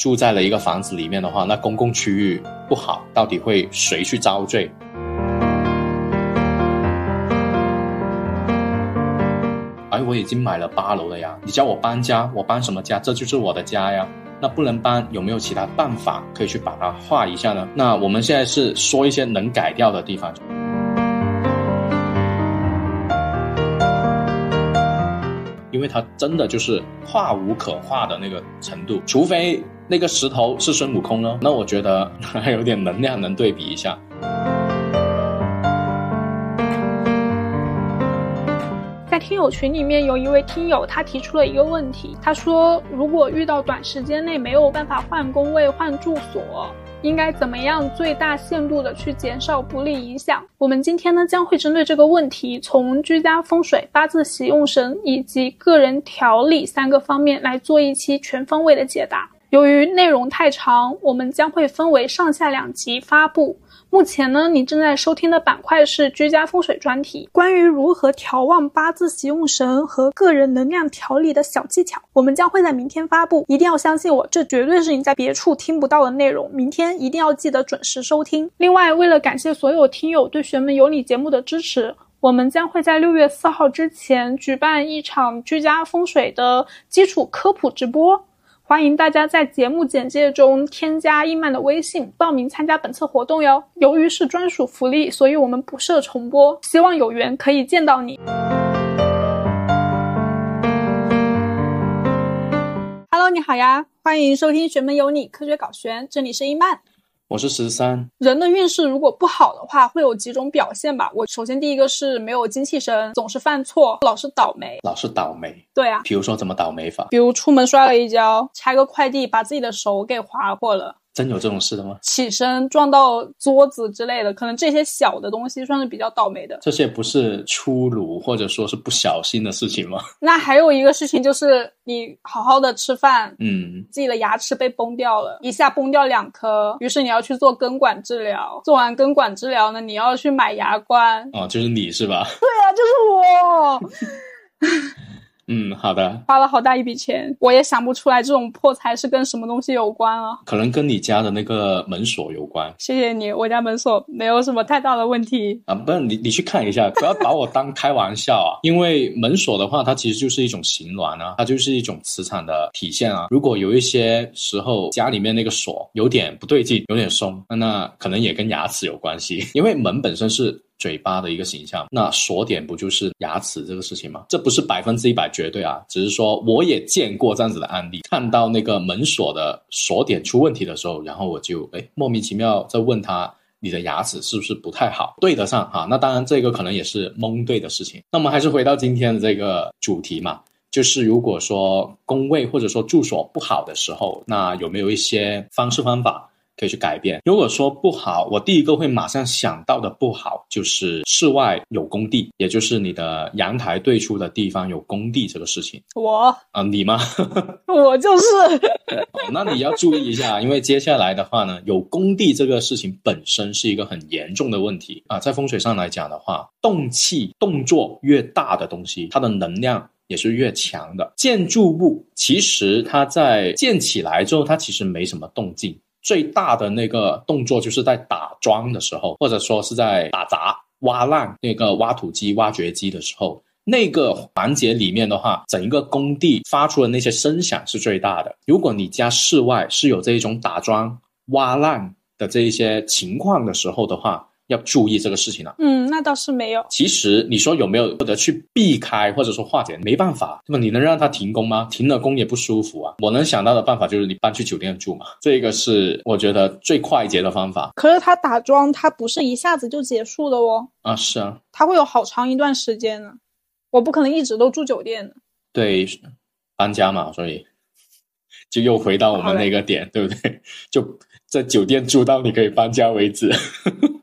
住在了一个房子里面的话，那公共区域不好，到底会谁去遭罪？哎，我已经买了八楼了呀，你叫我搬家，我搬什么家？这就是我的家呀。那不能搬，有没有其他办法可以去把它画一下呢？那我们现在是说一些能改掉的地方，因为它真的就是画无可画的那个程度，除非那个石头是孙悟空呢，那我觉得 还有点能量能对比一下。在听友群里面有一位听友，他提出了一个问题，他说如果遇到短时间内没有办法换工位、换住所，应该怎么样最大限度的去减少不利影响？我们今天呢将会针对这个问题，从居家风水、八字喜用神以及个人调理三个方面来做一期全方位的解答。由于内容太长，我们将会分为上下两集发布。目前呢，你正在收听的板块是居家风水专题，关于如何调旺八字喜用神和个人能量调理的小技巧，我们将会在明天发布。一定要相信我，这绝对是你在别处听不到的内容。明天一定要记得准时收听。另外，为了感谢所有听友对玄门有你节目的支持，我们将会在六月四号之前举办一场居家风水的基础科普直播。欢迎大家在节目简介中添加易曼的微信，报名参加本次活动哟。由于是专属福利，所以我们不设重播。希望有缘可以见到你。Hello，你好呀，欢迎收听《学门有你》，科学搞玄，这里是伊曼。我是十三。人的运势如果不好的话，会有几种表现吧。我首先第一个是没有精气神，总是犯错，老是倒霉。老是倒霉。对啊。比如说怎么倒霉法？比如出门摔了一跤，拆个快递把自己的手给划破了。真有这种事的吗？起身撞到桌子之类的，可能这些小的东西算是比较倒霉的。这些不是粗鲁或者说是不小心的事情吗？那还有一个事情就是你好好的吃饭，嗯，自己的牙齿被崩掉了，一下崩掉两颗，于是你要去做根管治疗。做完根管治疗呢，你要去买牙冠。哦，就是你是吧？对啊，就是我。嗯，好的。花了好大一笔钱，我也想不出来这种破财是跟什么东西有关啊？可能跟你家的那个门锁有关。谢谢你，我家门锁没有什么太大的问题啊。不是你，你去看一下，不要把我当开玩笑啊。因为门锁的话，它其实就是一种形峦啊，它就是一种磁场的体现啊。如果有一些时候家里面那个锁有点不对劲，有点松，那那可能也跟牙齿有关系。因为门本身是。嘴巴的一个形象，那锁点不就是牙齿这个事情吗？这不是百分之一百绝对啊，只是说我也见过这样子的案例，看到那个门锁的锁点出问题的时候，然后我就哎莫名其妙在问他，你的牙齿是不是不太好，对得上哈？那当然这个可能也是蒙对的事情。那么还是回到今天的这个主题嘛，就是如果说工位或者说住所不好的时候，那有没有一些方式方法？可以去改变。如果说不好，我第一个会马上想到的不好就是室外有工地，也就是你的阳台对出的地方有工地这个事情。我啊，你吗？我就是。那你要注意一下，因为接下来的话呢，有工地这个事情本身是一个很严重的问题啊。在风水上来讲的话，动气动作越大的东西，它的能量也是越强的。建筑物其实它在建起来之后，它其实没什么动静。最大的那个动作就是在打桩的时候，或者说是在打砸、挖烂那个挖土机、挖掘机的时候，那个环节里面的话，整一个工地发出的那些声响是最大的。如果你家室外是有这一种打桩、挖烂的这一些情况的时候的话，要注意这个事情了。嗯，那倒是没有。其实你说有没有或者去避开或者说化解？没办法，那么你能让他停工吗？停了工也不舒服啊。我能想到的办法就是你搬去酒店住嘛。这个是我觉得最快捷的方法。可是他打桩，它不是一下子就结束的哦。啊，是啊，它会有好长一段时间呢。我不可能一直都住酒店的。对，搬家嘛，所以就又回到我们那个点，对不对？就在酒店住到你可以搬家为止。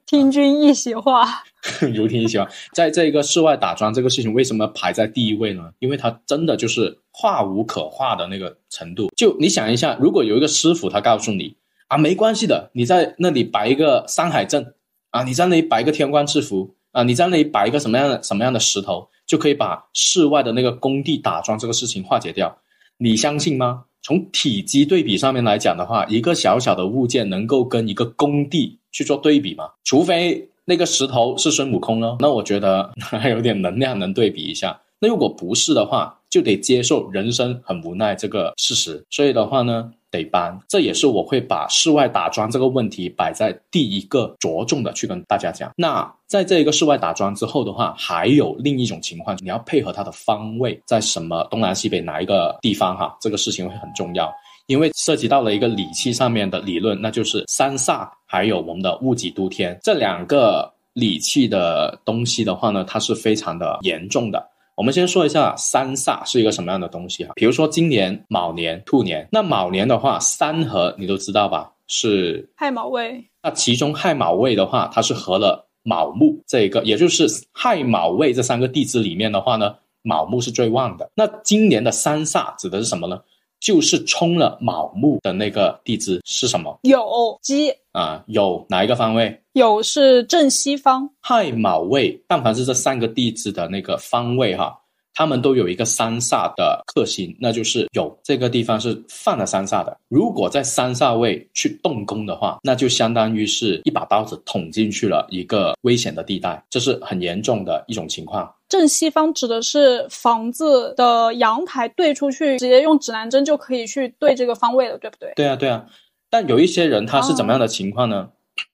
听君一席话，如听一席话。在这个室外打桩这个事情，为什么排在第一位呢？因为它真的就是画无可画的那个程度。就你想一下，如果有一个师傅，他告诉你啊，没关系的，你在那里摆一个山海镇啊，你在那里摆一个天官赐福啊，你在那里摆一个什么样的什么样的石头，就可以把室外的那个工地打桩这个事情化解掉。你相信吗？从体积对比上面来讲的话，一个小小的物件能够跟一个工地去做对比吗？除非那个石头是孙悟空咯，那我觉得 还有点能量能对比一下。那如果不是的话，就得接受人生很无奈这个事实。所以的话呢，得搬。这也是我会把室外打桩这个问题摆在第一个着重的去跟大家讲。那在这一个室外打桩之后的话，还有另一种情况，你要配合它的方位在什么东南西北哪一个地方哈，这个事情会很重要，因为涉及到了一个理气上面的理论，那就是三煞还有我们的戊己都天这两个理气的东西的话呢，它是非常的严重的。我们先说一下三煞是一个什么样的东西哈，比如说今年卯年、兔年，那卯年的话，三合你都知道吧？是亥卯未。那其中亥卯未的话，它是合了卯木这一个，也就是亥卯未这三个地支里面的话呢，卯木是最旺的。那今年的三煞指的是什么呢？就是冲了卯木的那个地支是什么？酉鸡啊，酉哪一个方位？酉是正西方。亥卯未，但凡是这三个地支的那个方位哈，他们都有一个三煞的克星，那就是有这个地方是犯了三煞的。如果在三煞位去动工的话，那就相当于是一把刀子捅进去了一个危险的地带，这是很严重的一种情况。正西方指的是房子的阳台对出去，直接用指南针就可以去对这个方位了，对不对？对啊，对啊。但有一些人他是怎么样的情况呢？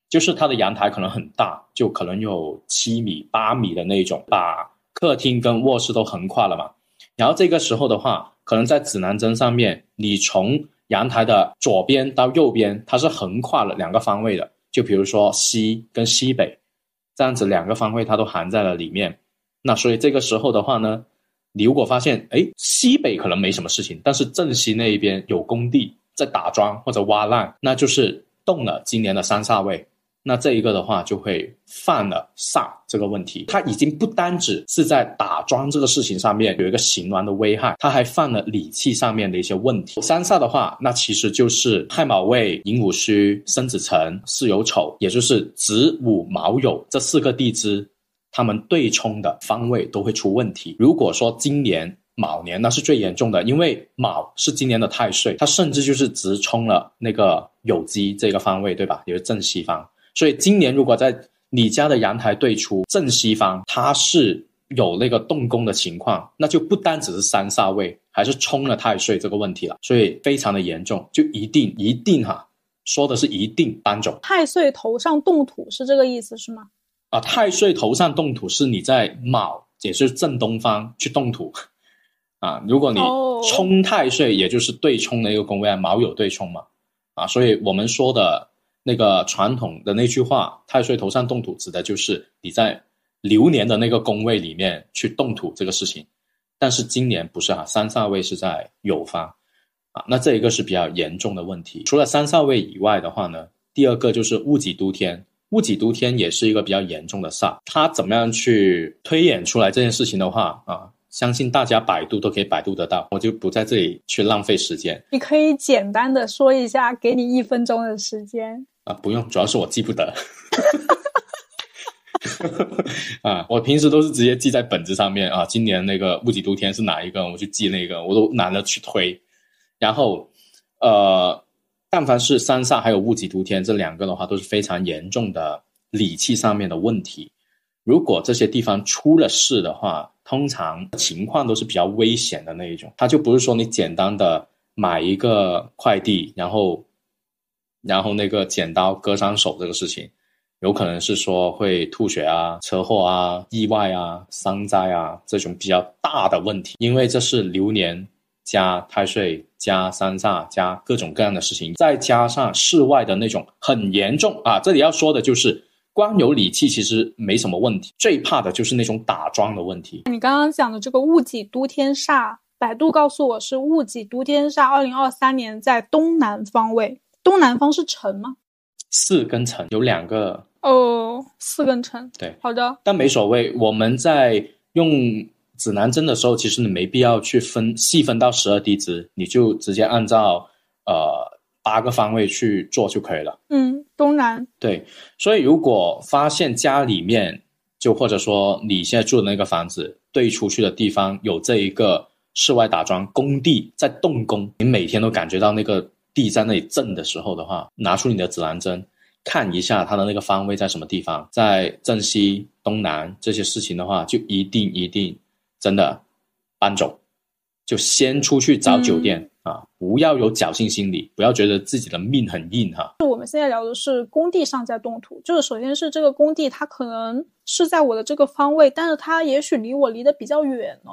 就是他的阳台可能很大，就可能有七米、八米的那种，把客厅跟卧室都横跨了嘛。然后这个时候的话，可能在指南针上面，你从阳台的左边到右边，它是横跨了两个方位的。就比如说西跟西北，这样子两个方位它都含在了里面。那所以这个时候的话呢，你如果发现，哎，西北可能没什么事情，但是正西那一边有工地在打桩或者挖烂，那就是动了今年的三煞位。那这一个的话就会犯了煞这个问题，它已经不单只是在打桩这个事情上面有一个形峦的危害，它还犯了理气上面的一些问题。三煞的话，那其实就是亥卯未、寅午戌、申子辰、巳酉丑，也就是子午卯酉这四个地支。他们对冲的方位都会出问题。如果说今年卯年那是最严重的，因为卯是今年的太岁，它甚至就是直冲了那个酉鸡这个方位，对吧？也是正西方。所以今年如果在你家的阳台对出正西方，它是有那个动工的情况，那就不单只是三煞位，还是冲了太岁这个问题了。所以非常的严重，就一定一定哈，说的是一定搬走。太岁头上动土是这个意思是吗？啊，太岁头上动土是你在卯，也是正东方去动土，啊，如果你冲太岁，也就是对冲的一个宫位，卯酉对冲嘛，啊，所以我们说的那个传统的那句话，太岁头上动土，指的就是你在流年的那个宫位里面去动土这个事情，但是今年不是哈，三煞位是在酉方，啊，那这一个是比较严重的问题。除了三煞位以外的话呢，第二个就是戊己都天。戊己都天也是一个比较严重的煞，它怎么样去推演出来这件事情的话啊，相信大家百度都可以百度得到，我就不在这里去浪费时间。你可以简单的说一下，给你一分钟的时间啊，不用，主要是我记不得。啊，我平时都是直接记在本子上面啊，今年那个戊己都天是哪一个，我去记那个，我都懒得去推。然后，呃。但凡是三煞还有戊己都天这两个的话，都是非常严重的理气上面的问题。如果这些地方出了事的话，通常情况都是比较危险的那一种。它就不是说你简单的买一个快递，然后然后那个剪刀割伤手这个事情，有可能是说会吐血啊、车祸啊、意外啊、伤灾啊这种比较大的问题，因为这是流年。加太岁，加三煞，加各种各样的事情，再加上室外的那种很严重啊！这里要说的就是，光有理气其实没什么问题，最怕的就是那种打桩的问题。你刚刚讲的这个戊己都天煞，百度告诉我是戊己都天煞，二零二三年在东南方位，东南方是辰吗？四跟辰有两个哦，四跟辰，对，好的，但没所谓，我们在用。指南针的时候，其实你没必要去分细分到十二地支，你就直接按照呃八个方位去做就可以了。嗯，东南。对，所以如果发现家里面，就或者说你现在住的那个房子对出去的地方有这一个室外打桩，工地在动工，你每天都感觉到那个地在那里震的时候的话，拿出你的指南针，看一下它的那个方位在什么地方，在正西、东南这些事情的话，就一定一定真的搬走，就先出去找酒店。啊，不要有侥幸心理，不要觉得自己的命很硬哈。就我们现在聊的是工地上在动土，就是首先是这个工地它可能是在我的这个方位，但是它也许离我离得比较远呢。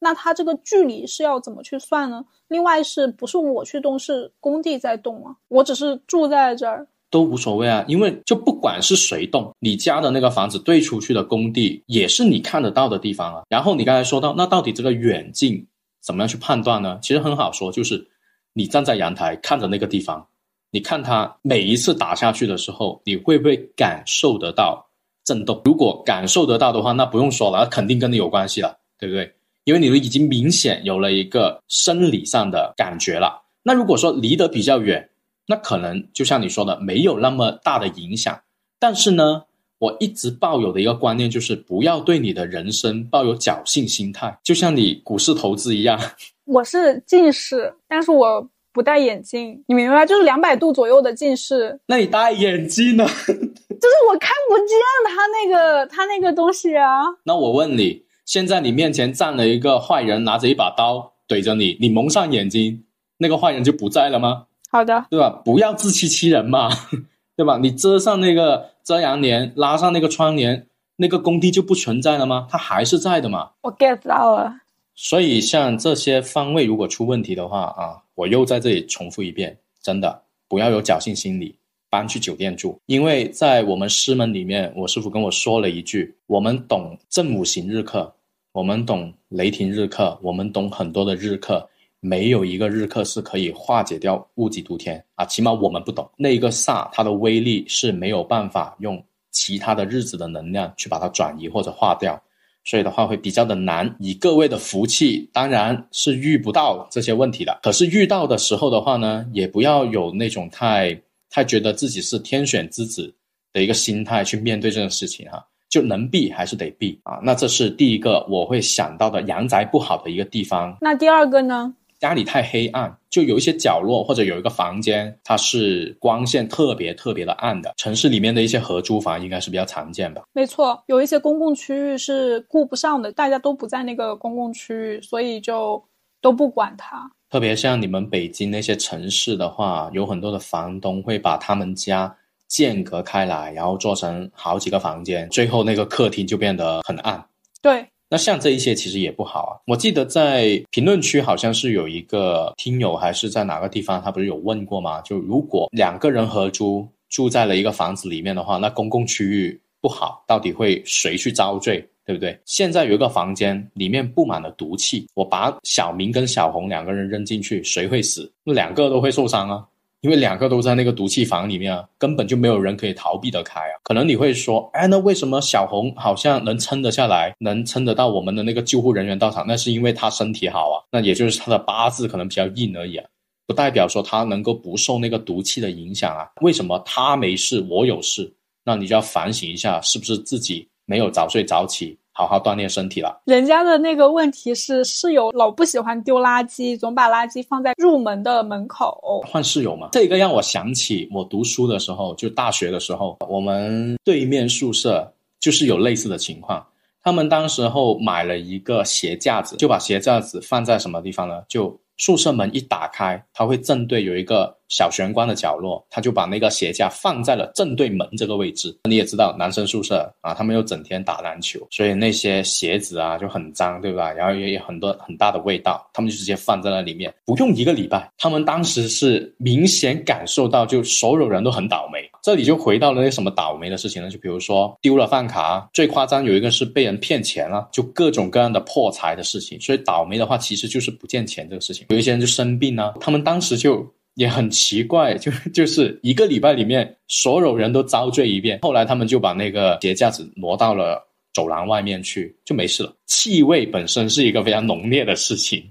那它这个距离是要怎么去算呢？另外是不是我去动，是工地在动啊？我只是住在这儿都无所谓啊，因为就不管是谁动，你家的那个房子对出去的工地也是你看得到的地方啊。然后你刚才说到，那到底这个远近？怎么样去判断呢？其实很好说，就是你站在阳台看着那个地方，你看它每一次打下去的时候，你会不会感受得到震动？如果感受得到的话，那不用说了，那肯定跟你有关系了，对不对？因为你都已经明显有了一个生理上的感觉了。那如果说离得比较远，那可能就像你说的，没有那么大的影响。但是呢？我一直抱有的一个观念就是，不要对你的人生抱有侥幸心态，就像你股市投资一样。我是近视，但是我不戴眼镜，你明白？就是两百度左右的近视。那你戴眼镜呢？就是我看不见他那个他那个东西啊。那我问你，现在你面前站了一个坏人，拿着一把刀怼着你，你蒙上眼睛，那个坏人就不在了吗？好的，对吧？不要自欺欺人嘛，对吧？你遮上那个。遮阳帘拉上那个窗帘，那个工地就不存在了吗？它还是在的嘛。我 get 到了。所以像这些方位如果出问题的话啊，我又在这里重复一遍，真的不要有侥幸心理，搬去酒店住。因为在我们师门里面，我师傅跟我说了一句：我们懂正五行日课，我们懂雷霆日课，我们懂很多的日课。没有一个日课是可以化解掉物极毒天啊，起码我们不懂那一个煞，它的威力是没有办法用其他的日子的能量去把它转移或者化掉，所以的话会比较的难。以各位的福气，当然是遇不到这些问题的。可是遇到的时候的话呢，也不要有那种太太觉得自己是天选之子的一个心态去面对这个事情哈，就能避还是得避啊。那这是第一个我会想到的阳宅不好的一个地方。那第二个呢？家里太黑暗，就有一些角落或者有一个房间，它是光线特别特别的暗的。城市里面的一些合租房应该是比较常见吧？没错，有一些公共区域是顾不上的，大家都不在那个公共区域，所以就都不管它。特别像你们北京那些城市的话，有很多的房东会把他们家间隔开来，然后做成好几个房间，最后那个客厅就变得很暗。对。那像这一些其实也不好啊。我记得在评论区好像是有一个听友还是在哪个地方，他不是有问过吗？就如果两个人合租住在了一个房子里面的话，那公共区域不好，到底会谁去遭罪，对不对？现在有一个房间里面布满了毒气，我把小明跟小红两个人扔进去，谁会死？那两个都会受伤啊。因为两个都在那个毒气房里面啊，根本就没有人可以逃避得开啊。可能你会说，哎，那为什么小红好像能撑得下来，能撑得到我们的那个救护人员到场？那是因为她身体好啊，那也就是她的八字可能比较硬而已啊，不代表说她能够不受那个毒气的影响啊。为什么她没事，我有事？那你就要反省一下，是不是自己没有早睡早起？好好锻炼身体了。人家的那个问题是室友老不喜欢丢垃圾，总把垃圾放在入门的门口。换室友嘛，这个让我想起我读书的时候，就大学的时候，我们对面宿舍就是有类似的情况。他们当时候买了一个鞋架子，就把鞋架子放在什么地方呢？就宿舍门一打开，它会正对有一个。小玄关的角落，他就把那个鞋架放在了正对门这个位置。你也知道，男生宿舍啊，他们又整天打篮球，所以那些鞋子啊就很脏，对吧？然后也有很多很大的味道，他们就直接放在那里面。不用一个礼拜，他们当时是明显感受到，就所有人都很倒霉。这里就回到了那什么倒霉的事情呢？就比如说丢了饭卡，最夸张有一个是被人骗钱了，就各种各样的破财的事情。所以倒霉的话，其实就是不见钱这个事情。有一些人就生病呢，他们当时就。也很奇怪，就就是一个礼拜里面，所有人都遭罪一遍。后来他们就把那个鞋架子挪到了走廊外面去，就没事了。气味本身是一个非常浓烈的事情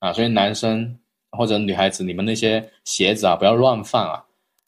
啊，所以男生或者女孩子，你们那些鞋子啊，不要乱放啊。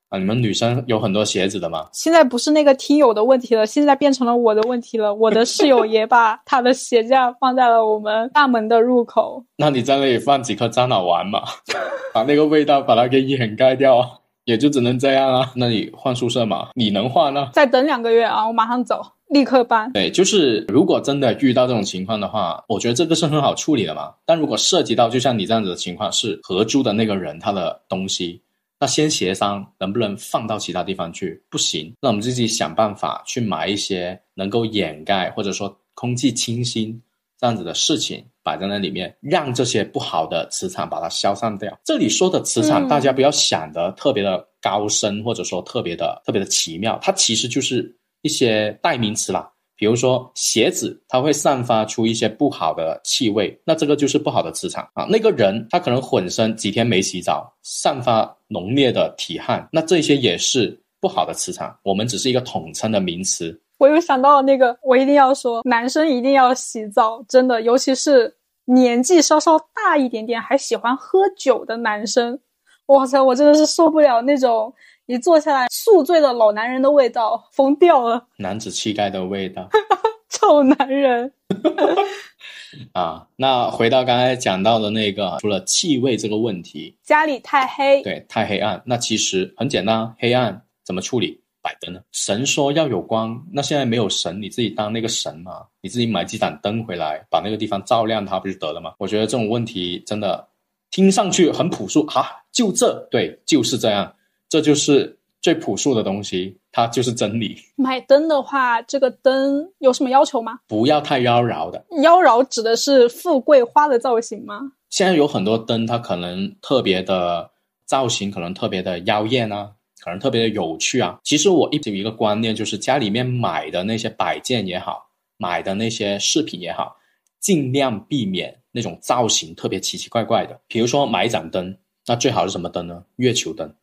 啊，你们女生有很多鞋子的吗？现在不是那个听友的问题了，现在变成了我的问题了。我的室友也把他的鞋架放在了我们大门的入口。那你在那里放几颗樟脑丸嘛，把那个味道把它给掩盖掉啊，也就只能这样啊。那你换宿舍嘛？你能换呢？再等两个月啊，我马上走，立刻搬。对，就是如果真的遇到这种情况的话，我觉得这个是很好处理的嘛。但如果涉及到就像你这样子的情况，是合租的那个人他的东西。那先协商能不能放到其他地方去，不行，那我们自己想办法去买一些能够掩盖或者说空气清新这样子的事情摆在那里面，让这些不好的磁场把它消散掉。这里说的磁场，大家不要想的特别的高深，或者说特别的特别的奇妙，它其实就是一些代名词啦。比如说鞋子，它会散发出一些不好的气味，那这个就是不好的磁场啊。那个人他可能浑身几天没洗澡，散发浓烈的体汗，那这些也是不好的磁场。我们只是一个统称的名词。我又想到了那个，我一定要说，男生一定要洗澡，真的，尤其是年纪稍稍大一点点还喜欢喝酒的男生，哇塞，我真的是受不了那种。一坐下来，宿醉的老男人的味道，疯掉了。男子气概的味道，臭男人。啊，那回到刚才讲到的那个，除了气味这个问题，家里太黑，对，太黑暗。那其实很简单，黑暗怎么处理？摆灯呢？神说要有光，那现在没有神，你自己当那个神嘛？你自己买几盏灯回来，把那个地方照亮，它不就得了吗？我觉得这种问题真的听上去很朴素啊，就这，对，就是这样。这就是最朴素的东西，它就是真理。买灯的话，这个灯有什么要求吗？不要太妖娆的。妖娆指的是富贵花的造型吗？现在有很多灯，它可能特别的造型，可能特别的妖艳啊，可能特别的有趣啊。其实我一直有一个观念，就是家里面买的那些摆件也好，买的那些饰品也好，尽量避免那种造型特别奇奇怪怪的。比如说买一盏灯，那最好是什么灯呢？月球灯。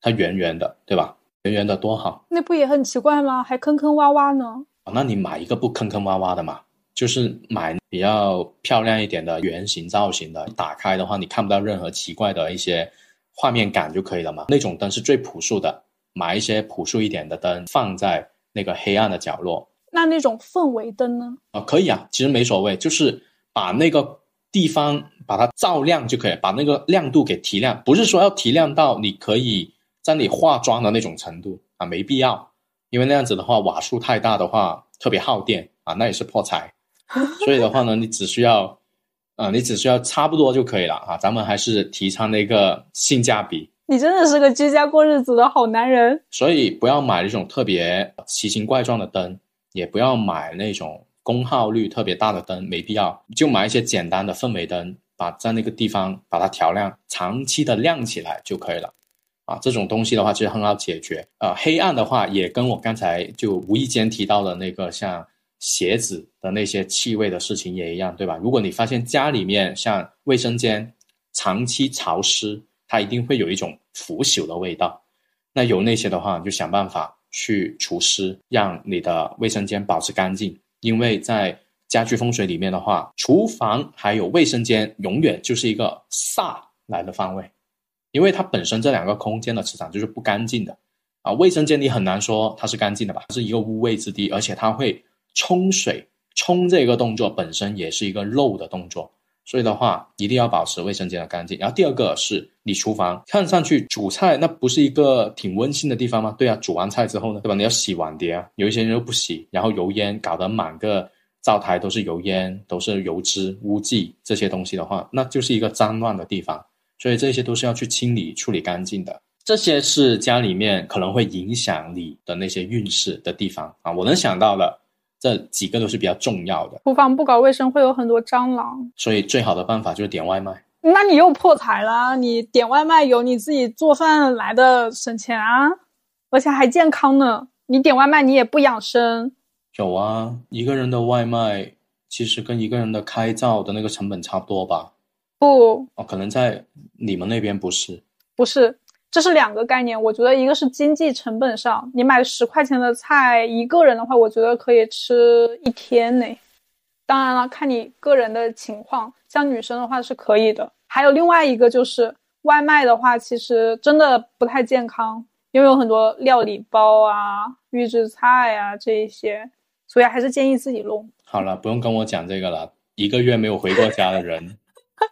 它圆圆的，对吧？圆圆的多好，那不也很奇怪吗？还坑坑洼洼呢。那你买一个不坑坑洼洼的嘛，就是买比较漂亮一点的圆形造型的，打开的话你看不到任何奇怪的一些画面感就可以了嘛。那种灯是最朴素的，买一些朴素一点的灯放在那个黑暗的角落。那那种氛围灯呢？啊，可以啊，其实没所谓，就是把那个地方把它照亮就可以，把那个亮度给提亮，不是说要提亮到你可以。在你化妆的那种程度啊，没必要，因为那样子的话瓦数太大的话，特别耗电啊，那也是破财。所以的话呢，你只需要，啊，你只需要差不多就可以了啊。咱们还是提倡那个性价比。你真的是个居家过日子的好男人。所以不要买那种特别奇形怪状的灯，也不要买那种功耗率特别大的灯，没必要。就买一些简单的氛围灯，把在那个地方把它调亮，长期的亮起来就可以了。啊，这种东西的话其实很好解决。呃，黑暗的话也跟我刚才就无意间提到的那个像鞋子的那些气味的事情也一样，对吧？如果你发现家里面像卫生间长期潮湿，它一定会有一种腐朽的味道。那有那些的话，就想办法去除湿，让你的卫生间保持干净。因为在家居风水里面的话，厨房还有卫生间永远就是一个煞来的方位。因为它本身这两个空间的磁场就是不干净的，啊，卫生间你很难说它是干净的吧，是一个污秽之地，而且它会冲水，冲这个动作本身也是一个漏的动作，所以的话一定要保持卫生间的干净。然后第二个是你厨房看上去煮菜那不是一个挺温馨的地方吗？对啊，煮完菜之后呢，对吧？你要洗碗碟啊，有一些人又不洗，然后油烟搞得满个灶台都是油烟，都是油脂污迹这些东西的话，那就是一个脏乱的地方。所以这些都是要去清理、处理干净的。这些是家里面可能会影响你的那些运势的地方啊。我能想到的这几个都是比较重要的。厨房不搞卫生会有很多蟑螂，所以最好的办法就是点外卖。那你又破财了！你点外卖有你自己做饭来的省钱啊，而且还健康呢。你点外卖你也不养生。有啊，一个人的外卖其实跟一个人的开灶的那个成本差不多吧。不哦，可能在你们那边不是，不是，这是两个概念。我觉得一个是经济成本上，你买十块钱的菜，一个人的话，我觉得可以吃一天呢。当然了，看你个人的情况，像女生的话是可以的。还有另外一个就是外卖的话，其实真的不太健康，因为有很多料理包啊、预制菜啊这一些，所以还是建议自己弄。好了，不用跟我讲这个了。一个月没有回过家的人，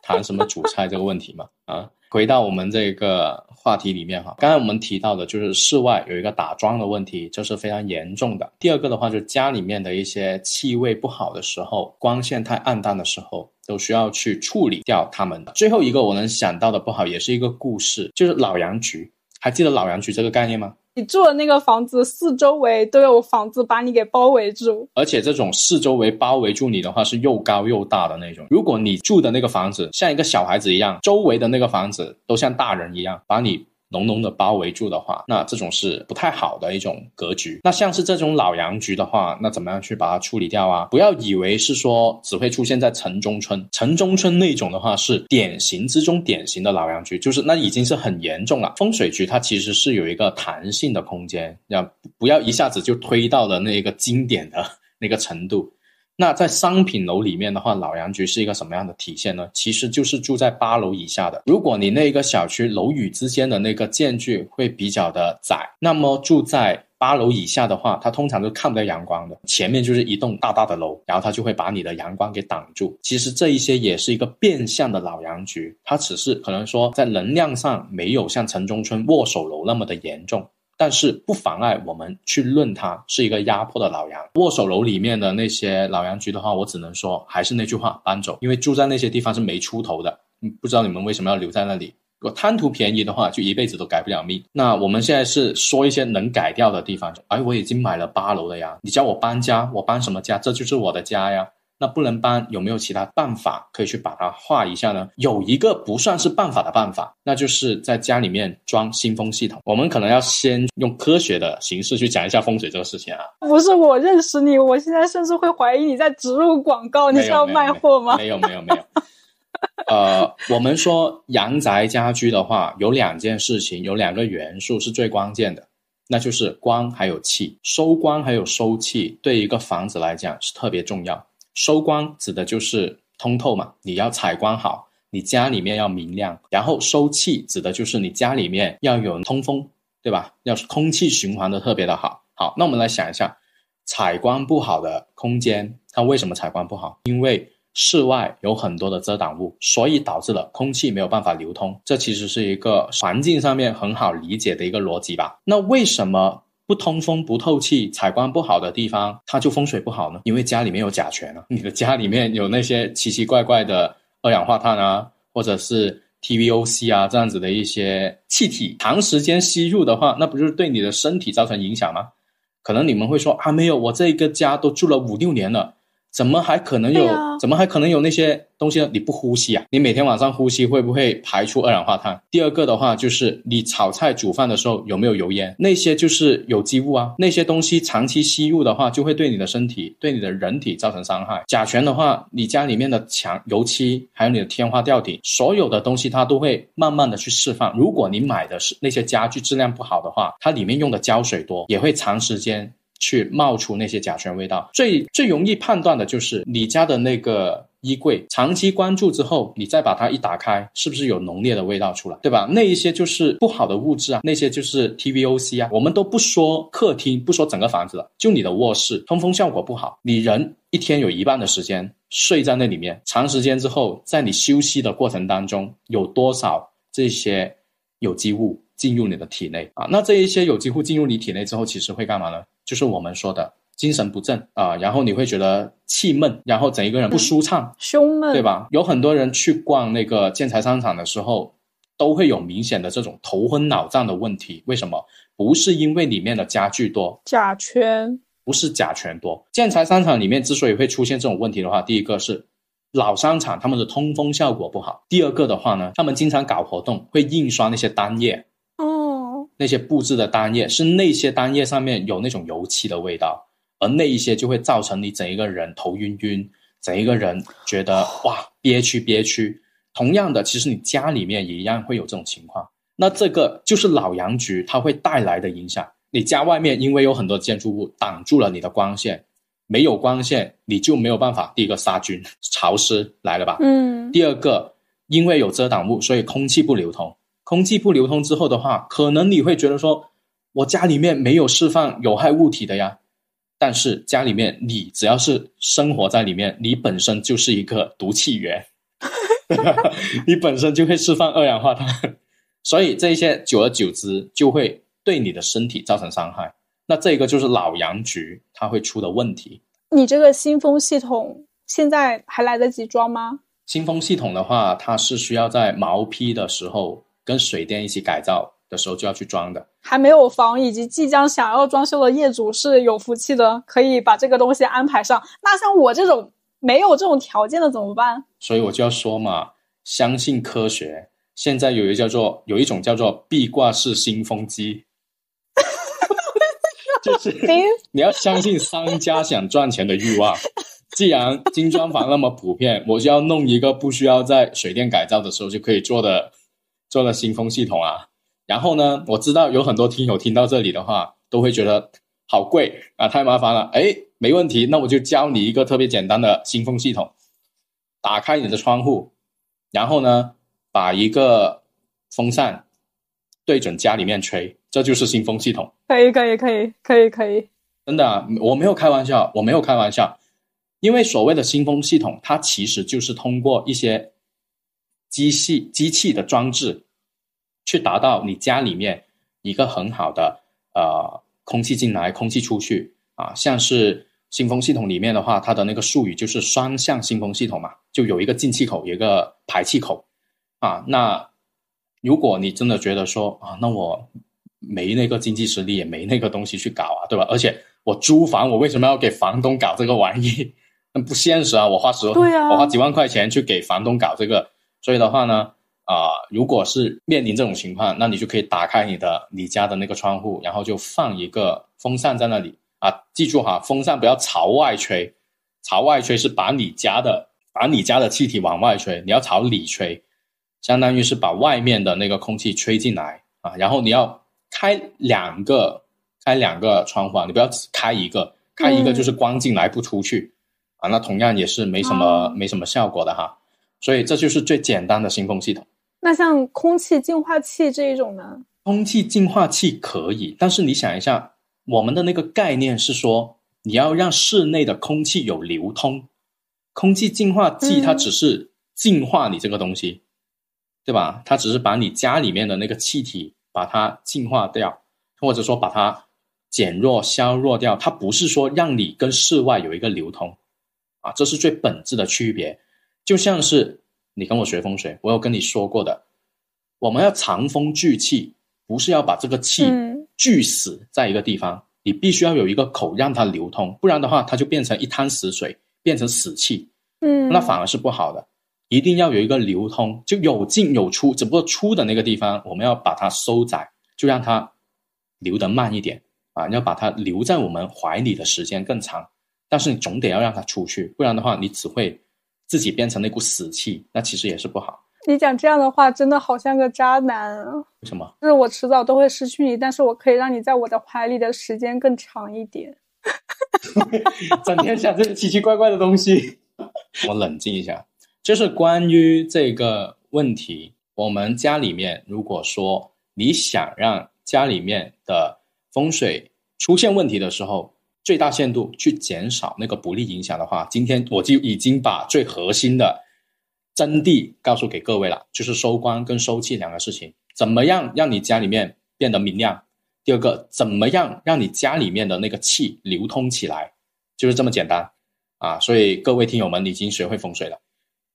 谈什么煮菜这个问题嘛？啊，回到我们这个话题里面哈。刚才我们提到的就是室外有一个打桩的问题，这是非常严重的。第二个的话，就是家里面的一些气味不好的时候，光线太暗淡的时候，都需要去处理掉它们的。最后一个我能想到的不好，也是一个故事，就是老杨局。还记得老杨局这个概念吗？你住的那个房子四周围都有房子把你给包围住，而且这种四周围包围住你的话是又高又大的那种。如果你住的那个房子像一个小孩子一样，周围的那个房子都像大人一样把你。浓浓的包围住的话，那这种是不太好的一种格局。那像是这种老洋局的话，那怎么样去把它处理掉啊？不要以为是说只会出现在城中村，城中村那种的话是典型之中典型的老洋局，就是那已经是很严重了。风水局它其实是有一个弹性的空间，要不要一下子就推到了那个经典的 那个程度？那在商品楼里面的话，老洋局是一个什么样的体现呢？其实就是住在八楼以下的。如果你那个小区楼宇之间的那个间距会比较的窄，那么住在八楼以下的话，它通常都看不到阳光的。前面就是一栋大大的楼，然后它就会把你的阳光给挡住。其实这一些也是一个变相的老洋局，它只是可能说在能量上没有像城中村握手楼那么的严重。但是不妨碍我们去论它是一个压迫的老杨。握手楼里面的那些老杨局的话，我只能说还是那句话，搬走，因为住在那些地方是没出头的。嗯，不知道你们为什么要留在那里？如果贪图便宜的话，就一辈子都改不了命。那我们现在是说一些能改掉的地方。哎，我已经买了八楼了呀，你叫我搬家，我搬什么家？这就是我的家呀。那不能搬，有没有其他办法可以去把它化一下呢？有一个不算是办法的办法，那就是在家里面装新风系统。我们可能要先用科学的形式去讲一下风水这个事情啊。不是我认识你，我现在甚至会怀疑你在植入广告，你是要卖货吗？没有没有没有。呃，我们说阳宅家居的话，有两件事情，有两个元素是最关键的，那就是光还有气。收光还有收气，对一个房子来讲是特别重要。收光指的就是通透嘛，你要采光好，你家里面要明亮。然后收气指的就是你家里面要有通风，对吧？要是空气循环的特别的好。好，那我们来想一下，采光不好的空间，它为什么采光不好？因为室外有很多的遮挡物，所以导致了空气没有办法流通。这其实是一个环境上面很好理解的一个逻辑吧？那为什么？不通风、不透气、采光不好的地方，它就风水不好呢？因为家里面有甲醛啊，你的家里面有那些奇奇怪怪的二氧化碳啊，或者是 TVOC 啊这样子的一些气体，长时间吸入的话，那不就是对你的身体造成影响吗？可能你们会说啊，没有，我这个家都住了五六年了。怎么还可能有？怎么还可能有那些东西呢？你不呼吸啊？你每天晚上呼吸会不会排出二氧化碳？第二个的话就是你炒菜煮饭的时候有没有油烟？那些就是有机物啊。那些东西长期吸入的话，就会对你的身体、对你的人体造成伤害。甲醛的话，你家里面的墙、油漆，还有你的天花吊顶，所有的东西它都会慢慢的去释放。如果你买的是那些家具质量不好的话，它里面用的胶水多，也会长时间。去冒出那些甲醛味道，最最容易判断的就是你家的那个衣柜，长期关注之后，你再把它一打开，是不是有浓烈的味道出来，对吧？那一些就是不好的物质啊，那些就是 TVOC 啊。我们都不说客厅，不说整个房子了，就你的卧室通风效果不好，你人一天有一半的时间睡在那里面，长时间之后，在你休息的过程当中，有多少这些有机物进入你的体内啊？那这一些有机物进入你体内之后，其实会干嘛呢？就是我们说的精神不振啊，然后你会觉得气闷，然后整一个人不舒畅、胸闷，对吧？有很多人去逛那个建材商场的时候，都会有明显的这种头昏脑胀的问题。为什么？不是因为里面的家具多，甲醛不是甲醛多。建材商场里面之所以会出现这种问题的话，第一个是老商场他们的通风效果不好，第二个的话呢，他们经常搞活动，会印刷那些单页。那些布置的单页是那些单页上面有那种油漆的味道，而那一些就会造成你整一个人头晕晕，整一个人觉得哇憋屈憋屈。同样的，其实你家里面也一样会有这种情况。那这个就是老阳局它会带来的影响。你家外面因为有很多建筑物挡住了你的光线，没有光线你就没有办法。第一个杀菌潮湿来了吧？嗯。第二个，因为有遮挡物，所以空气不流通。空气不流通之后的话，可能你会觉得说，我家里面没有释放有害物体的呀。但是家里面你只要是生活在里面，你本身就是一个毒气源，你本身就会释放二氧化碳，所以这些久而久之就会对你的身体造成伤害。那这个就是老杨局它会出的问题。你这个新风系统现在还来得及装吗？新风系统的话，它是需要在毛坯的时候跟水电一起改造。的时候就要去装的，还没有房以及即将想要装修的业主是有福气的，可以把这个东西安排上。那像我这种没有这种条件的怎么办？所以我就要说嘛，相信科学。现在有一叫做有一种叫做壁挂式新风机，就是你要相信商家想赚钱的欲望。既然精装房那么普遍，我就要弄一个不需要在水电改造的时候就可以做的做了新风系统啊。然后呢，我知道有很多听友听到这里的话，都会觉得好贵啊，太麻烦了。哎，没问题，那我就教你一个特别简单的新风系统。打开你的窗户，然后呢，把一个风扇对准家里面吹，这就是新风系统。可以，可以，可以，可以，可以。真的，我没有开玩笑，我没有开玩笑。因为所谓的新风系统，它其实就是通过一些机器、机器的装置。去达到你家里面一个很好的呃空气进来，空气出去啊，像是新风系统里面的话，它的那个术语就是双向新风系统嘛，就有一个进气口，有一个排气口啊。那如果你真的觉得说啊，那我没那个经济实力，也没那个东西去搞啊，对吧？而且我租房，我为什么要给房东搞这个玩意？那不现实啊！我花十，对啊我花几万块钱去给房东搞这个，所以的话呢？啊，如果是面临这种情况，那你就可以打开你的你家的那个窗户，然后就放一个风扇在那里啊。记住哈，风扇不要朝外吹，朝外吹是把你家的把你家的气体往外吹，你要朝里吹，相当于是把外面的那个空气吹进来啊。然后你要开两个开两个窗户，你不要只开一个，开一个就是光进来不出去啊。那同样也是没什么没什么效果的哈。所以这就是最简单的新风系统。那像空气净化器这一种呢？空气净化器可以，但是你想一下，我们的那个概念是说，你要让室内的空气有流通。空气净化器它只是净化你这个东西，对吧？它只是把你家里面的那个气体把它净化掉，或者说把它减弱、削弱掉。它不是说让你跟室外有一个流通啊，这是最本质的区别。就像是。你跟我学风水，我有跟你说过的，我们要藏风聚气，不是要把这个气聚死在一个地方，你必须要有一个口让它流通，不然的话，它就变成一滩死水，变成死气，嗯，那反而是不好的。一定要有一个流通，就有进有出，只不过出的那个地方，我们要把它收窄，就让它流得慢一点啊，要把它留在我们怀里的时间更长，但是你总得要让它出去，不然的话，你只会。自己变成那股死气，那其实也是不好。你讲这样的话，真的好像个渣男啊！为什么？就是我迟早都会失去你，但是我可以让你在我的怀里的时间更长一点。整天想这些奇奇怪怪的东西。我冷静一下，就是关于这个问题，我们家里面如果说你想让家里面的风水出现问题的时候。最大限度去减少那个不利影响的话，今天我就已经把最核心的真谛告诉给各位了，就是收光跟收气两个事情。怎么样让你家里面变得明亮？第二个，怎么样让你家里面的那个气流通起来？就是这么简单啊！所以各位听友们已经学会风水了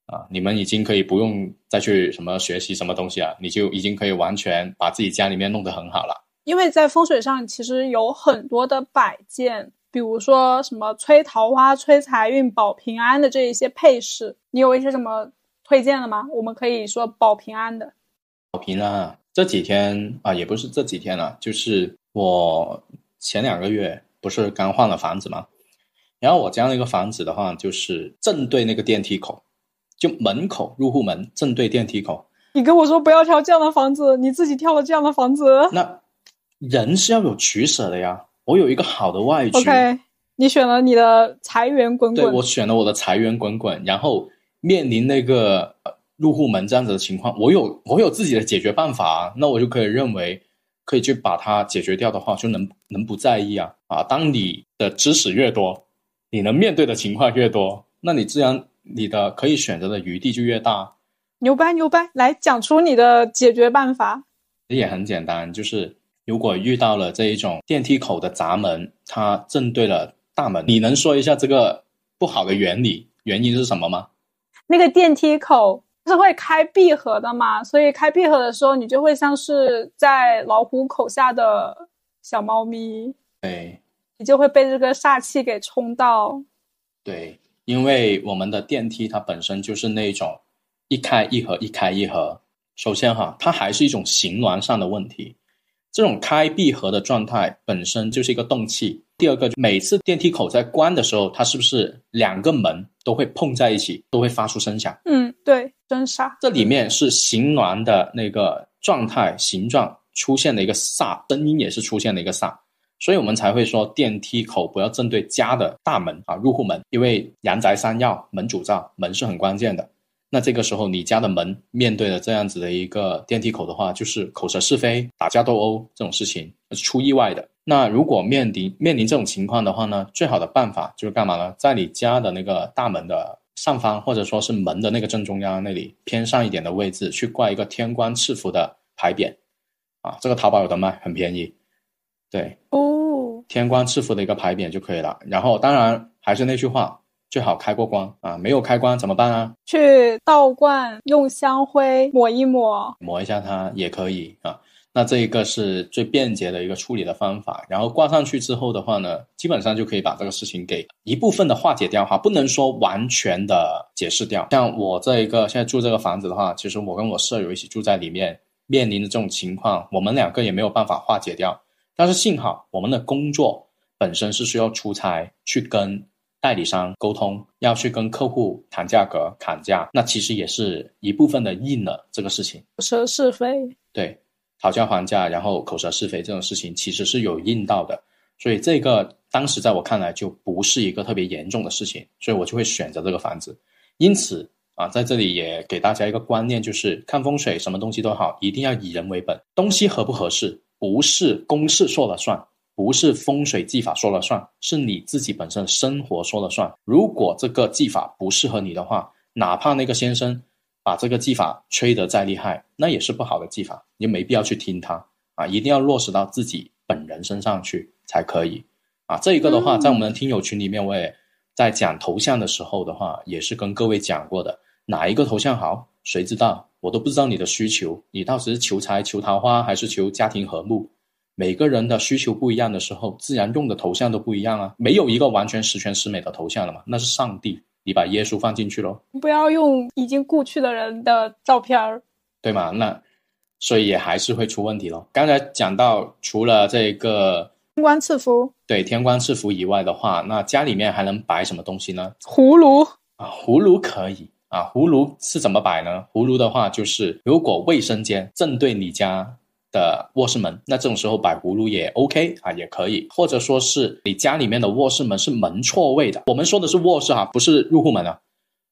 啊，你们已经可以不用再去什么学习什么东西了，你就已经可以完全把自己家里面弄得很好了。因为在风水上其实有很多的摆件。比如说什么催桃花、催财运、保平安的这一些配饰，你有一些什么推荐的吗？我们可以说保平安的。保平安这几天啊，也不是这几天了，就是我前两个月不是刚换了房子吗？然后我家那个房子的话，就是正对那个电梯口，就门口入户门正对电梯口。你跟我说不要挑这样的房子，你自己挑了这样的房子。那人是要有取舍的呀。我有一个好的外局，OK，你选了你的财源滚滚，对我选了我的财源滚滚，然后面临那个入户门这样子的情况，我有我有自己的解决办法，那我就可以认为可以去把它解决掉的话，就能能不在意啊啊！当你的知识越多，你能面对的情况越多，那你自然你的可以选择的余地就越大。牛掰牛掰，来讲出你的解决办法。也很简单，就是如果遇到了这一种电梯口的闸门，它正对了大门，你能说一下这个不好的原理原因是什么吗？那个电梯口是会开闭合的嘛，所以开闭合的时候，你就会像是在老虎口下的小猫咪，对，你就会被这个煞气给冲到。对，因为我们的电梯它本身就是那种一开一合，一开一合。首先哈，它还是一种形峦上的问题。这种开闭合的状态本身就是一个动气。第二个，每次电梯口在关的时候，它是不是两个门都会碰在一起，都会发出声响？嗯，对，真煞。这里面是形峦的那个状态、形状出现了一个煞，声音也是出现了一个煞，所以我们才会说电梯口不要正对家的大门啊，入户门，因为阳宅三要，门主灶，门是很关键的。那这个时候，你家的门面对的这样子的一个电梯口的话，就是口舌是非、打架斗殴这种事情出意外的。那如果面临面临这种情况的话呢，最好的办法就是干嘛呢？在你家的那个大门的上方，或者说是门的那个正中央那里偏上一点的位置，去挂一个天官赐福的牌匾，啊，这个淘宝有的卖，很便宜。对哦，天官赐福的一个牌匾就可以了。然后，当然还是那句话。最好开过光啊，没有开光怎么办啊？去道观用香灰抹一抹，抹一下它也可以啊。那这一个是最便捷的一个处理的方法。然后挂上去之后的话呢，基本上就可以把这个事情给一部分的化解掉哈，不能说完全的解释掉。像我这一个现在住这个房子的话，其实我跟我舍友一起住在里面，面临的这种情况，我们两个也没有办法化解掉。但是幸好我们的工作本身是需要出差去跟。代理商沟通要去跟客户谈价格砍价，那其实也是一部分的应了这个事情。口舌是非，对，讨价还价，然后口舌是非这种事情其实是有应到的，所以这个当时在我看来就不是一个特别严重的事情，所以我就会选择这个房子。因此啊，在这里也给大家一个观念，就是看风水什么东西都好，一定要以人为本，东西合不合适不是公式说了算。不是风水技法说了算，是你自己本身生活说了算。如果这个技法不适合你的话，哪怕那个先生把这个技法吹得再厉害，那也是不好的技法，你没必要去听他啊！一定要落实到自己本人身上去才可以啊！这一个的话，在我们的听友群里面，我也在讲头像的时候的话，也是跟各位讲过的，哪一个头像好，谁知道？我都不知道你的需求，你到底是求财、求桃花，还是求家庭和睦？每个人的需求不一样的时候，自然用的头像都不一样啊。没有一个完全十全十美的头像了嘛？那是上帝，你把耶稣放进去喽。不要用已经故去的人的照片儿，对吗？那所以也还是会出问题咯。刚才讲到，除了这个天官赐福，对天官赐福以外的话，那家里面还能摆什么东西呢？葫芦啊，葫芦可以啊。葫芦是怎么摆呢？葫芦的话，就是如果卫生间正对你家。的卧室门，那这种时候摆葫芦也 OK 啊，也可以，或者说是你家里面的卧室门是门错位的，我们说的是卧室哈，不是入户门啊。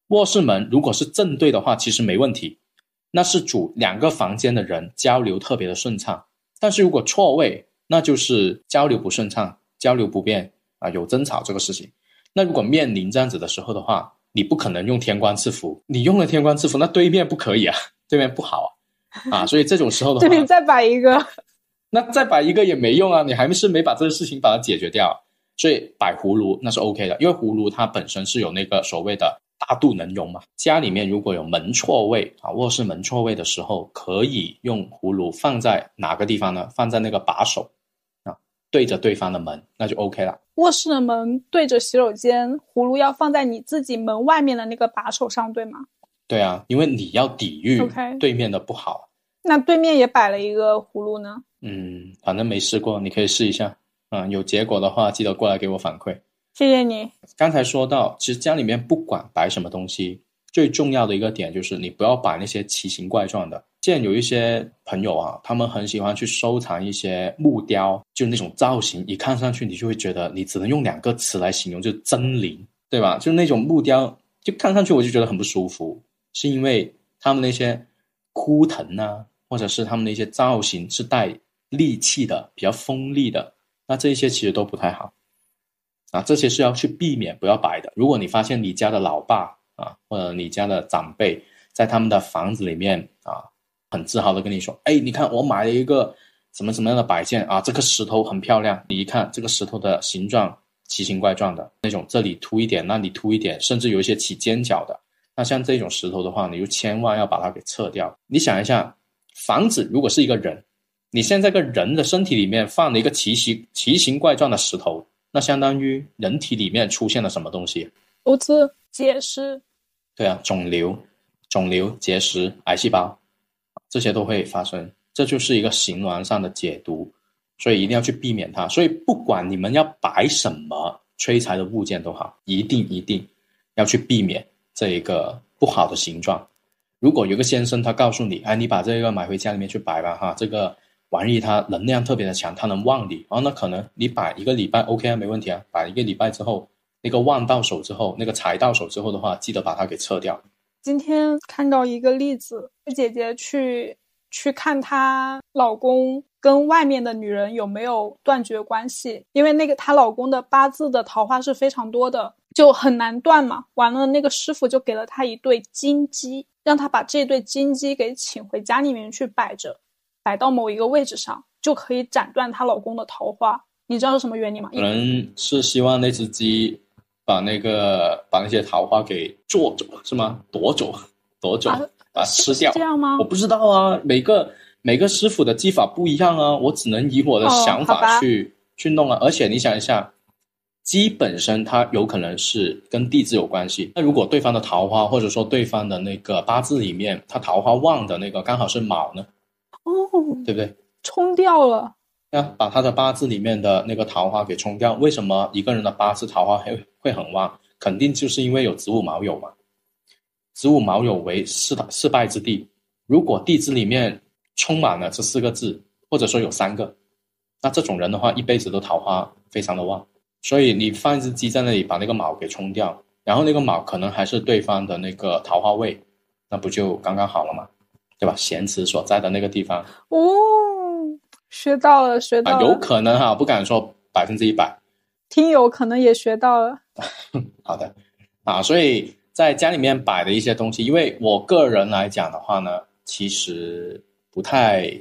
卧室门如果是正对的话，其实没问题，那是主两个房间的人交流特别的顺畅。但是如果错位，那就是交流不顺畅，交流不便啊，有争吵这个事情。那如果面临这样子的时候的话，你不可能用天官赐福，你用了天官赐福，那对面不可以啊，对面不好啊。啊，所以这种时候的话，对，再摆一个，那再摆一个也没用啊，你还是没把这个事情把它解决掉。所以摆葫芦那是 OK 的，因为葫芦它本身是有那个所谓的大肚能容嘛。家里面如果有门错位啊，卧室门错位的时候，可以用葫芦放在哪个地方呢？放在那个把手啊，对着对方的门，那就 OK 了。卧室的门对着洗手间，葫芦要放在你自己门外面的那个把手上，对吗？对啊，因为你要抵御对面的不好。那对面也摆了一个葫芦呢。嗯，反正没试过，你可以试一下。嗯，有结果的话，记得过来给我反馈。谢谢你。刚才说到，其实家里面不管摆什么东西，最重要的一个点就是你不要摆那些奇形怪状的。现在有一些朋友啊，他们很喜欢去收藏一些木雕，就那种造型，一看上去你就会觉得，你只能用两个词来形容，就狰狞，对吧？就那种木雕，就看上去我就觉得很不舒服。是因为他们那些枯藤啊，或者是他们的一些造型是带戾气的、比较锋利的，那这些其实都不太好啊。这些是要去避免不要摆的。如果你发现你家的老爸啊，或者你家的长辈在他们的房子里面啊，很自豪的跟你说：“哎，你看我买了一个什么什么样的摆件啊，这个石头很漂亮。你一看这个石头的形状奇形怪状的那种，这里凸一点，那里凸一点，甚至有一些起尖角的。那像这种石头的话，你就千万要把它给撤掉。你想一下，房子如果是一个人。”你现在个人的身体里面放了一个奇形奇形怪状的石头，那相当于人体里面出现了什么东西？物质结石。对啊，肿瘤、肿瘤、结石、癌细胞，这些都会发生。这就是一个形峦上的解读，所以一定要去避免它。所以不管你们要摆什么催财的物件都好，一定一定要去避免这一个不好的形状。如果有个先生他告诉你，哎，你把这个买回家里面去摆吧，哈，这个。玩意它能量特别的强，它能旺你，然后那可能你摆一个礼拜 OK 啊，没问题啊。摆一个礼拜之后，那个旺到手之后，那个财到手之后的话，记得把它给撤掉。今天看到一个例子，姐姐去去看她老公跟外面的女人有没有断绝关系，因为那个她老公的八字的桃花是非常多的，就很难断嘛。完了，那个师傅就给了他一对金鸡，让他把这对金鸡给请回家里面去摆着。摆到某一个位置上，就可以斩断她老公的桃花。你知道是什么原理吗？可能是希望那只鸡把那个把那些桃花给做走，是吗？夺走，夺走，把它吃掉。这样吗？我不知道啊，每个每个师傅的技法不一样啊，我只能以我的想法去去弄啊。而且你想一下，鸡本身它有可能是跟地支有关系。那如果对方的桃花，或者说对方的那个八字里面，他桃花旺的那个刚好是卯呢？哦，对不对？冲掉了，那把他的八字里面的那个桃花给冲掉。为什么一个人的八字桃花会会很旺？肯定就是因为有子午卯酉嘛。子午卯酉为四四败之地，如果地支里面充满了这四个字，或者说有三个，那这种人的话，一辈子都桃花非常的旺。所以你放一只鸡在那里，把那个卯给冲掉，然后那个卯可能还是对方的那个桃花位，那不就刚刚好了吗？对吧？咸池所在的那个地方哦，学到了，学到了。有可能哈，不敢说百分之一百。听友可能也学到了。好的，啊，所以在家里面摆的一些东西，因为我个人来讲的话呢，其实不太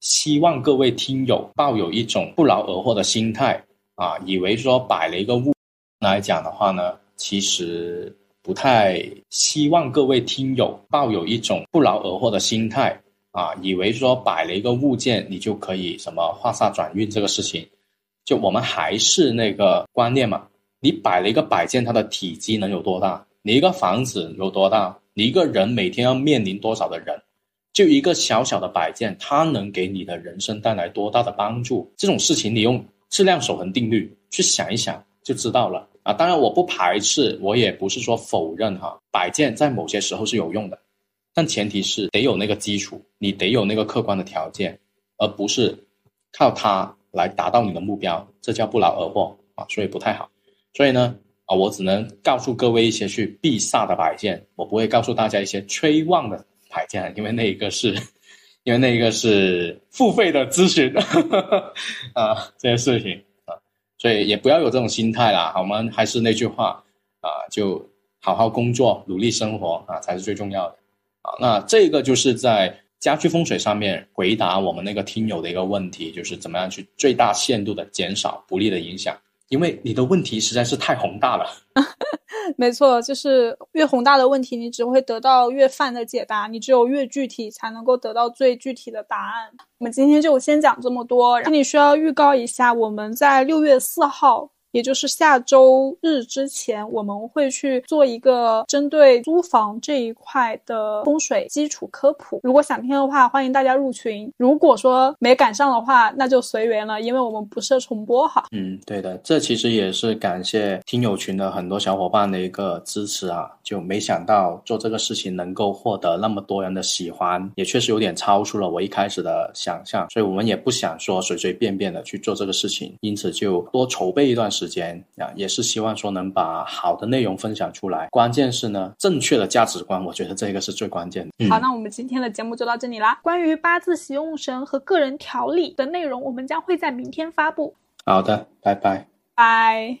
希望各位听友抱有一种不劳而获的心态啊，以为说摆了一个物来讲的话呢，其实。不太希望各位听友抱有一种不劳而获的心态啊，以为说摆了一个物件，你就可以什么化煞转运这个事情，就我们还是那个观念嘛。你摆了一个摆件，它的体积能有多大？你一个房子有多大？你一个人每天要面临多少的人？就一个小小的摆件，它能给你的人生带来多大的帮助？这种事情，你用质量守恒定律去想一想，就知道了。啊，当然我不排斥，我也不是说否认哈，摆件在某些时候是有用的，但前提是得有那个基础，你得有那个客观的条件，而不是靠它来达到你的目标，这叫不劳而获啊，所以不太好。所以呢，啊，我只能告诉各位一些去避煞的摆件，我不会告诉大家一些催旺的摆件，因为那一个是，因为那一个是付费的咨询 啊，这些事情啊。所以也不要有这种心态啦，我们还是那句话啊，就好好工作，努力生活啊，才是最重要的啊。那这个就是在家居风水上面回答我们那个听友的一个问题，就是怎么样去最大限度的减少不利的影响。因为你的问题实在是太宏大了，没错，就是越宏大的问题，你只会得到越泛的解答，你只有越具体，才能够得到最具体的答案。我们今天就先讲这么多，你需要预告一下，我们在六月四号。也就是下周日之前，我们会去做一个针对租房这一块的风水基础科普。如果想听的话，欢迎大家入群。如果说没赶上的话，那就随缘了，因为我们不设重播哈。嗯，对的，这其实也是感谢听友群的很多小伙伴的一个支持啊。就没想到做这个事情能够获得那么多人的喜欢，也确实有点超出了我一开始的想象。所以我们也不想说随随便便的去做这个事情，因此就多筹备一段时间。时间啊，也是希望说能把好的内容分享出来。关键是呢，正确的价值观，我觉得这个是最关键的。嗯、好，那我们今天的节目就到这里啦。关于八字喜用神和个人调理的内容，我们将会在明天发布。好的，拜拜。拜。